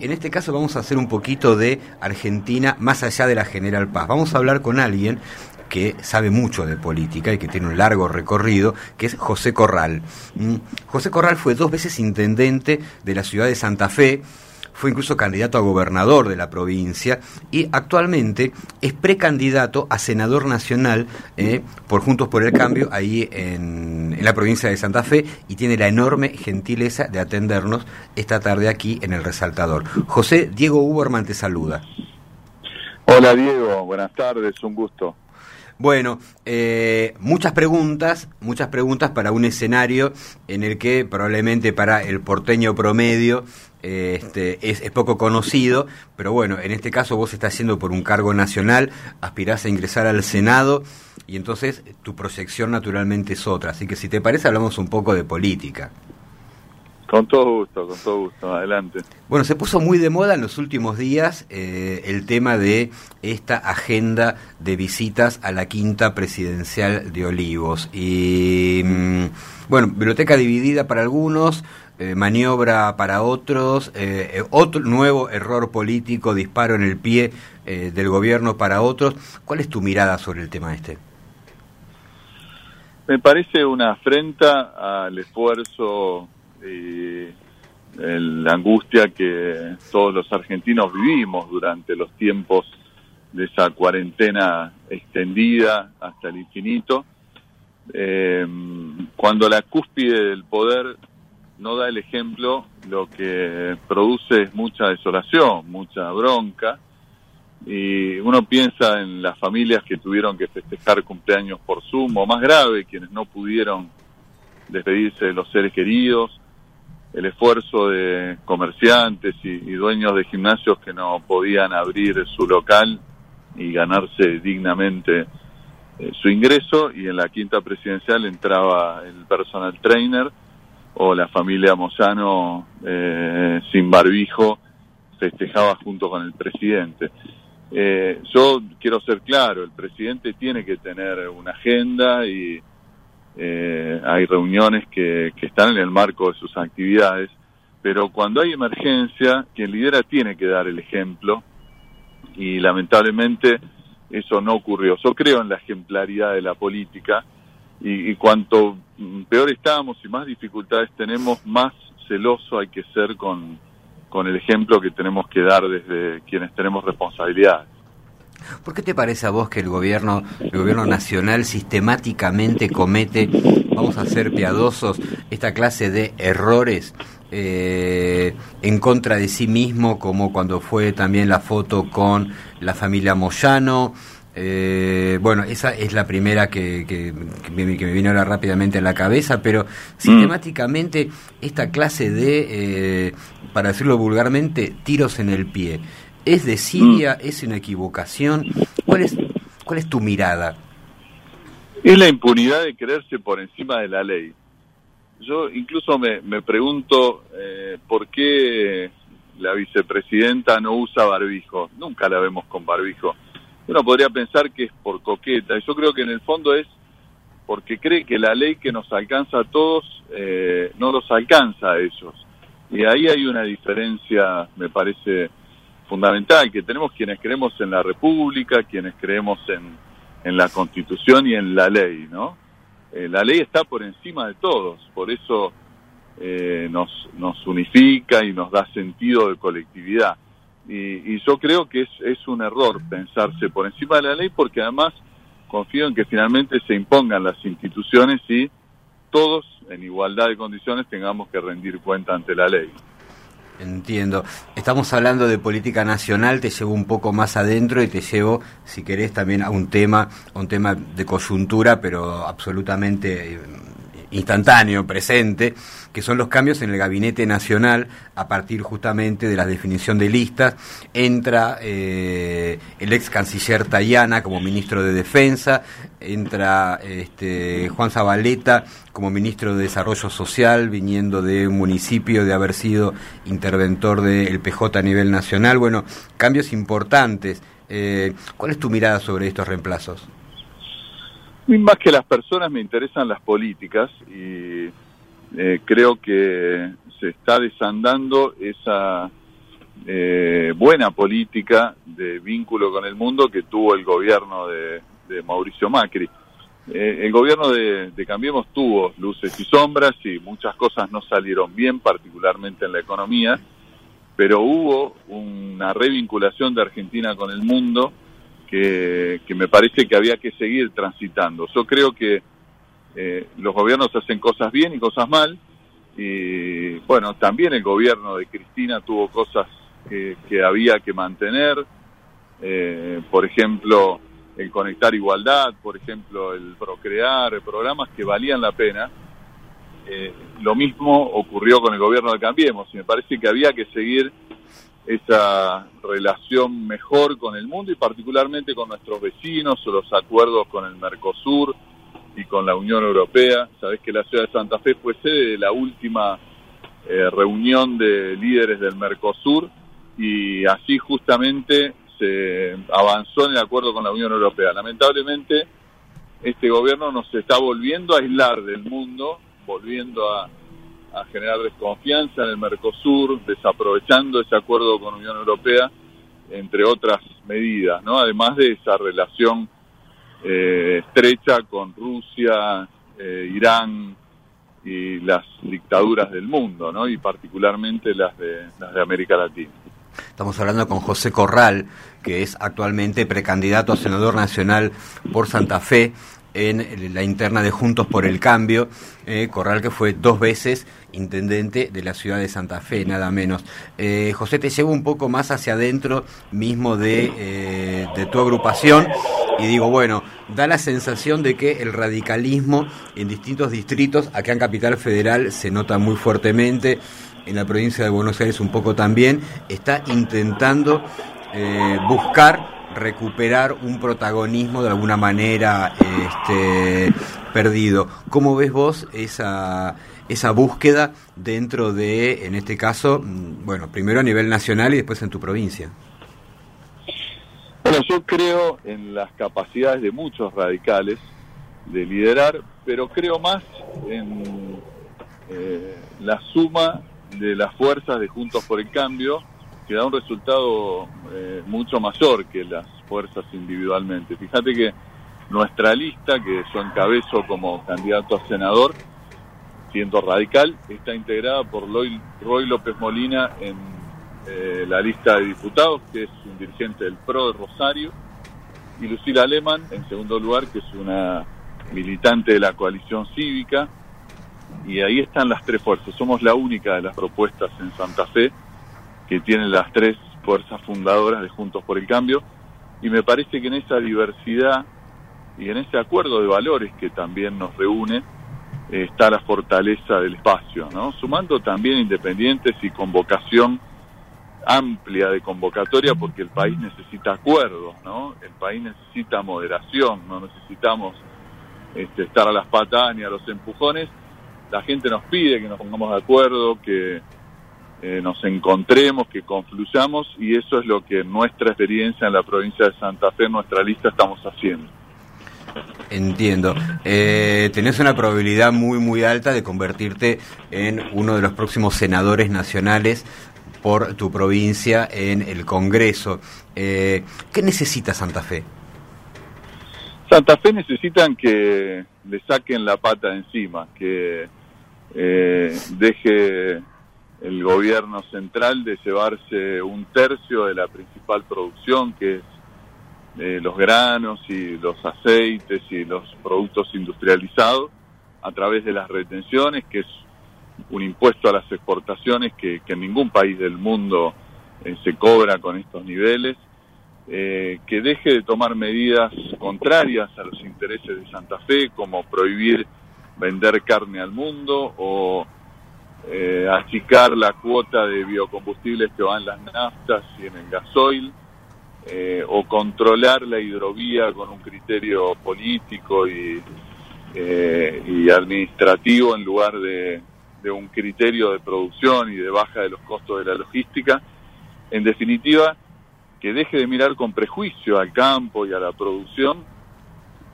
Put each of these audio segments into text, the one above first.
En este caso vamos a hacer un poquito de Argentina más allá de la General Paz. Vamos a hablar con alguien que sabe mucho de política y que tiene un largo recorrido, que es José Corral. Mm, José Corral fue dos veces intendente de la ciudad de Santa Fe, fue incluso candidato a gobernador de la provincia y actualmente es precandidato a senador nacional eh, por Juntos por el Cambio ahí en, en, la provincia de Santa Fe y tiene la enorme gentileza de atendernos esta tarde aquí en el Resaltador. José Diego Uberman te saluda. Hola Diego, buenas tardes, un gusto. Bueno, eh, muchas preguntas, muchas preguntas para un escenario en el que probablemente para el porteño promedio este, es, es, poco conocido, pero bueno, en este caso vos estás haciendo por un cargo nacional, aspirás a ingresar al Senado y entonces tu proyección naturalmente es otra. Así que si te parece hablamos un poco de política. Con todo gusto, con todo gusto, adelante. Bueno, se puso muy de moda en los últimos días eh, el tema de esta agenda de visitas a la quinta presidencial de Olivos. Y mm, bueno, biblioteca dividida para algunos, eh, maniobra para otros, eh, otro nuevo error político, disparo en el pie eh, del gobierno para otros. ¿Cuál es tu mirada sobre el tema este? Me parece una afrenta al esfuerzo y la angustia que todos los argentinos vivimos durante los tiempos de esa cuarentena extendida hasta el infinito, eh, cuando la cúspide del poder no da el ejemplo, lo que produce es mucha desolación, mucha bronca, y uno piensa en las familias que tuvieron que festejar cumpleaños por Zoom, o más grave, quienes no pudieron despedirse de los seres queridos, el esfuerzo de comerciantes y, dueños de gimnasios que no podían abrir su local y ganarse dignamente eh, su ingreso y en la quinta presidencial entraba el personal trainer o la familia Moyano eh, sin barbijo festejaba junto con el presidente. Eh, yo quiero ser claro, el presidente tiene que tener una agenda y eh, hay reuniones que, que, están en el marco de sus actividades, pero cuando hay emergencia, quien lidera tiene que dar el ejemplo y lamentablemente eso no ocurrió. Yo creo en la ejemplaridad de la política y, y cuanto peor estamos y más dificultades tenemos, más celoso hay que ser con, con el ejemplo que tenemos que dar desde quienes tenemos responsabilidades. ¿Por qué te parece a vos que el gobierno, el gobierno nacional sistemáticamente comete, vamos a ser piadosos, esta clase de errores eh, en contra de sí mismo, como cuando fue también la foto con la familia Moyano? Eh, bueno, esa es la primera que, que, que, me, que, me, vino ahora rápidamente a la cabeza, pero sistemáticamente esta clase de, eh, para decirlo vulgarmente, tiros en el pie. ¿Es desidia? Mm. ¿Es una equivocación? ¿Cuál es, ¿Cuál es tu mirada? Es la impunidad de creerse por encima de la ley. Yo incluso me, me pregunto eh, por qué la vicepresidenta no usa barbijo. Nunca la vemos con barbijo. Uno podría pensar que es por coqueta. Yo creo que en el fondo es porque cree que la ley que nos alcanza a todos eh, no los alcanza a ellos. Y ahí hay una diferencia, me parece, fundamental, que tenemos quienes creemos en la República, quienes creemos en, en la Constitución y en la ley, ¿no? Eh, la ley está por encima de todos, por eso eh, nos, nos unifica y nos da sentido de colectividad. Y, y yo creo que es, es un error pensarse por encima de la ley porque además confío en que finalmente se impongan las instituciones y todos en igualdad de condiciones tengamos que rendir cuenta ante la ley. Entiendo. Estamos hablando de política nacional, te llevo un poco más adentro y te llevo, si querés, también a un tema, un tema de coyuntura, pero absolutamente instantáneo, presente, que son los cambios en el gabinete nacional a partir justamente de la definición de listas. Entra eh, el ex canciller Tayana como ministro de Defensa, entra este, Juan Zabaleta como ministro de Desarrollo Social, viniendo de un municipio de haber sido interventor del PJ a nivel nacional. Bueno, cambios importantes. Eh, ¿Cuál es tu mirada sobre estos reemplazos? Más que las personas me interesan las políticas y eh, creo que se está desandando esa eh, buena política de vínculo con el mundo que tuvo el gobierno de, Mauricio Macri. Eh, el gobierno de, Cambiemos tuvo luces y sombras y muchas cosas no salieron bien, particularmente en la economía, pero hubo una revinculación de Argentina con el mundo que, que me parece que había que seguir transitando. Yo creo que eh, los gobiernos hacen cosas bien y cosas mal, y bueno, también el gobierno de Cristina tuvo cosas que, había que mantener, eh, por ejemplo, el conectar igualdad, por ejemplo, el procrear, programas que valían la pena. Eh, lo mismo ocurrió con el gobierno de Cambiemos y me parece que había que seguir esa relación mejor con el mundo y particularmente con nuestros vecinos o los acuerdos con el Mercosur y con la Unión Europea. Sabés que la ciudad de Santa Fe fue sede de la última eh, reunión de líderes del Mercosur y así justamente se avanzó en el acuerdo con la Unión Europea. Lamentablemente, este gobierno nos está volviendo a aislar del mundo, volviendo a a generar desconfianza en el Mercosur, desaprovechando ese acuerdo con la Unión Europea, entre otras medidas, ¿no? Además de esa relación eh, estrecha con Rusia, eh, Irán y las dictaduras del mundo, ¿no? Y particularmente las de, las de América Latina. Estamos hablando con José Corral, que es actualmente precandidato a senador nacional por Santa Fe en la interna de Juntos por el Cambio, eh, Corral que fue dos veces intendente de la ciudad de Santa Fe, nada menos. Eh, José, te llevo un poco más hacia adentro mismo de, eh, de tu agrupación y digo, bueno, da la sensación de que el radicalismo en distintos distritos, acá en Capital Federal se nota muy fuertemente, en la provincia de Buenos Aires un poco también, está intentando buscar recuperar un protagonismo de alguna manera este, perdido. ¿Cómo ves vos esa, esa búsqueda dentro de, en este caso, mm, bueno, primero a nivel nacional y después en tu provincia? Bueno, yo creo en las capacidades de muchos radicales de liderar, pero creo más en eh, la suma de las fuerzas de Juntos por el Cambio que da un resultado eh, mucho mayor que las fuerzas individualmente. Fíjate que nuestra lista, que yo encabezo como candidato a senador, siendo radical, está integrada por Roy López Molina en eh, la lista de diputados, que es un dirigente del PRO de Rosario, y Lucila Alemán, en segundo lugar, que es una militante de la coalición cívica, y ahí están las tres fuerzas. Somos la única de las propuestas en Santa Fe que tienen las tres fuerzas fundadoras de Juntos por el Cambio, y me parece que en esa diversidad y en ese acuerdo de valores que también nos reúne eh, está la fortaleza del espacio, ¿no? Sumando también independientes y convocación amplia de convocatoria porque el país necesita acuerdos, ¿no? El país necesita moderación, no necesitamos este, estar a las patadas ni a los empujones. La gente nos pide que nos pongamos de acuerdo, que eh, nos encontremos, que confluyamos y eso es lo que nuestra experiencia en la provincia de Santa Fe, en nuestra lista, estamos haciendo. Entiendo. Eh, tenés una probabilidad muy, muy alta de convertirte en uno de los próximos senadores nacionales por tu provincia en el Congreso. Eh, ¿Qué necesita Santa Fe? Santa Fe necesitan que le saquen la pata encima, que eh, deje el gobierno central de llevarse un tercio de la principal producción, que es eh, los granos y los aceites y los productos industrializados, a través de las retenciones, que es un impuesto a las exportaciones que, en ningún país del mundo eh, se cobra con estos niveles, eh, que deje de tomar medidas contrarias a los intereses de Santa Fe, como prohibir vender carne al mundo o eh, achicar la cuota de biocombustibles que van las naftas y en el gasoil, eh, o controlar la hidrovía con un criterio político y, eh, y administrativo en lugar de, de un criterio de producción y de baja de los costos de la logística. En definitiva, que deje de mirar con prejuicio al campo y a la producción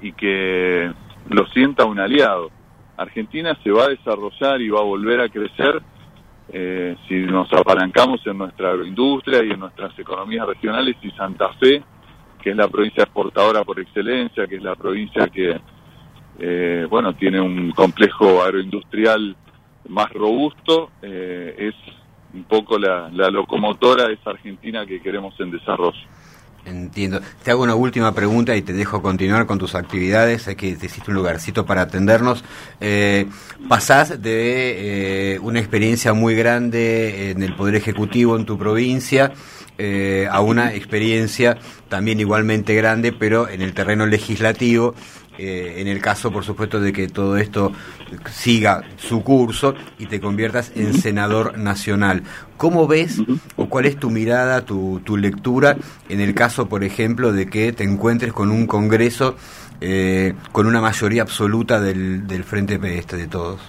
y que lo sienta un aliado Argentina se va a desarrollar y va a volver a crecer eh, si nos apalancamos en nuestra agroindustria y en nuestras economías regionales y Santa Fe, que es la provincia exportadora por excelencia, que es la provincia que, eh, bueno, tiene un complejo agroindustrial más robusto, eh, es un poco la, la locomotora de esa Argentina que queremos en desarrollo. Entiendo. Te hago una última pregunta y te dejo continuar con tus actividades. Sé que te hiciste un lugarcito para atendernos. Eh, pasás de eh, una experiencia muy grande en el Poder Ejecutivo en tu provincia eh, a una experiencia también igualmente grande, pero en el terreno legislativo eh, en el caso, por supuesto, de que todo esto siga su curso y te conviertas en senador nacional. ¿Cómo ves o cuál es tu mirada, tu, tu lectura en el caso, por ejemplo, de que te encuentres con un Congreso eh, con una mayoría absoluta del, del Frente Este de todos?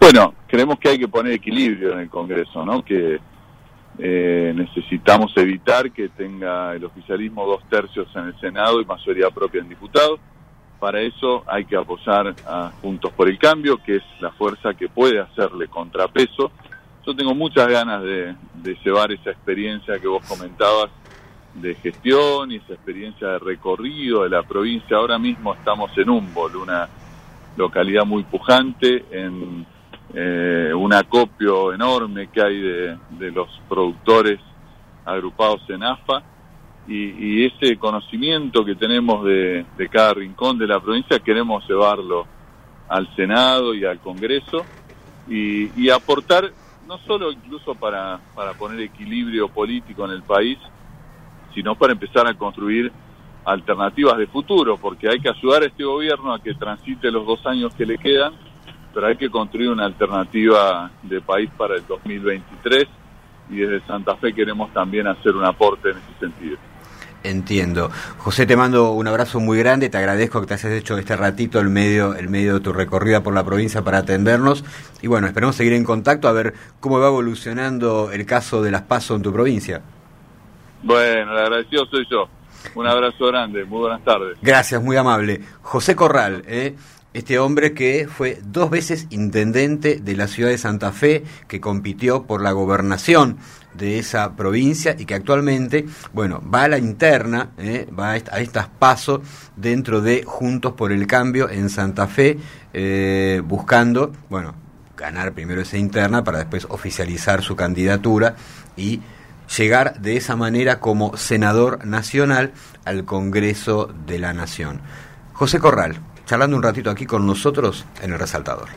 Bueno, creemos que hay que poner equilibrio en el Congreso, ¿no? Que eh, necesitamos evitar que tenga el oficialismo dos tercios en el Senado y mayoría propia en diputados. Para eso hay que apoyar a Juntos por el Cambio, que es la fuerza que puede hacerle contrapeso. Yo tengo muchas ganas de, llevar esa experiencia que vos comentabas de gestión y esa experiencia de recorrido de la provincia. Ahora mismo estamos en Humboldt, una localidad muy pujante en eh, un acopio enorme que hay de, los productores agrupados en AFA y, ese conocimiento que tenemos de, cada rincón de la provincia queremos llevarlo al Senado y al Congreso y, aportar no solo incluso para, para poner equilibrio político en el país, sino para empezar a construir alternativas de futuro, porque hay que ayudar a este gobierno a que transite los dos años que le quedan pero hay que construir una alternativa de país para el 2023 y desde Santa Fe queremos también hacer un aporte en ese sentido. Entiendo. José, te mando un abrazo muy grande, te agradezco que te hayas hecho este ratito el medio, el medio de tu recorrida por la provincia para atendernos y bueno, esperemos seguir en contacto a ver cómo va evolucionando el caso de las PASO en tu provincia. Bueno, el agradecido soy yo. Un abrazo grande, muy buenas tardes. Gracias, muy amable. José Corral, ¿eh? Este hombre que fue dos veces intendente de la ciudad de Santa Fe, que compitió por la gobernación de esa provincia y que actualmente, bueno, va a la interna, eh, va a, estas pasos dentro de Juntos por el Cambio en Santa Fe, eh, buscando, bueno, ganar primero esa interna para después oficializar su candidatura y llegar de esa manera como senador nacional al Congreso de la Nación. José Corral, charlando un ratito aquí con nosotros en el resaltador.